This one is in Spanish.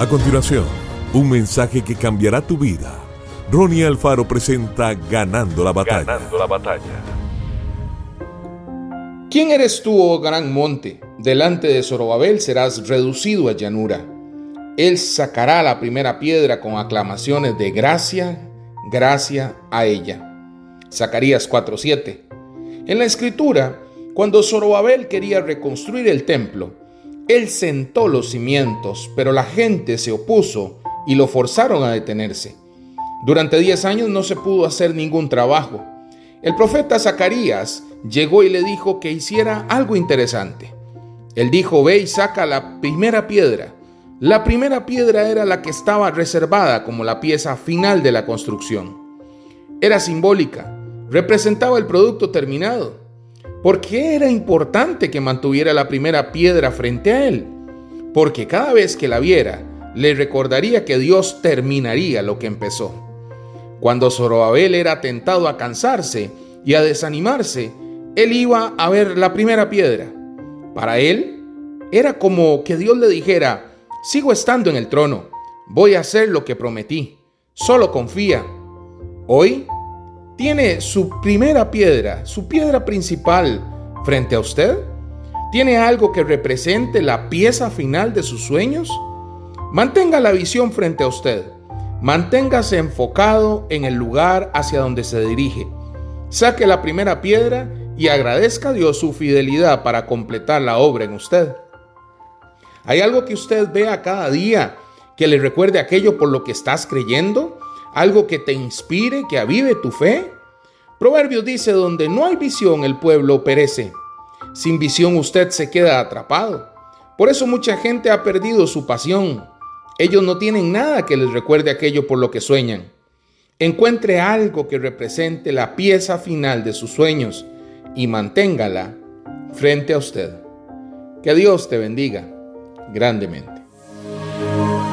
A continuación, un mensaje que cambiará tu vida. Ronnie Alfaro presenta Ganando la batalla. Ganando la batalla. ¿Quién eres tú, oh gran monte? Delante de Zorobabel serás reducido a llanura. Él sacará la primera piedra con aclamaciones de gracia, gracia a ella. Zacarías 4:7. En la escritura, cuando Zorobabel quería reconstruir el templo, él sentó los cimientos, pero la gente se opuso y lo forzaron a detenerse. Durante 10 años no se pudo hacer ningún trabajo. El profeta Zacarías llegó y le dijo que hiciera algo interesante. Él dijo, ve y saca la primera piedra. La primera piedra era la que estaba reservada como la pieza final de la construcción. Era simbólica, representaba el producto terminado. ¿Por qué era importante que mantuviera la primera piedra frente a él? Porque cada vez que la viera, le recordaría que Dios terminaría lo que empezó. Cuando Zorobabel era tentado a cansarse y a desanimarse, él iba a ver la primera piedra. Para él, era como que Dios le dijera, sigo estando en el trono, voy a hacer lo que prometí, solo confía. Hoy tiene su primera piedra, su piedra principal frente a usted. ¿Tiene algo que represente la pieza final de sus sueños? Mantenga la visión frente a usted. Manténgase enfocado en el lugar hacia donde se dirige. Saque la primera piedra y agradezca a Dios su fidelidad para completar la obra en usted. ¿Hay algo que usted vea cada día que le recuerde aquello por lo que estás creyendo? ¿Algo que te inspire, que avive tu fe? Proverbios dice, donde no hay visión el pueblo perece. Sin visión usted se queda atrapado. Por eso mucha gente ha perdido su pasión. Ellos no tienen nada que les recuerde aquello por lo que sueñan. Encuentre algo que represente la pieza final de sus sueños y manténgala frente a usted. Que Dios te bendiga grandemente.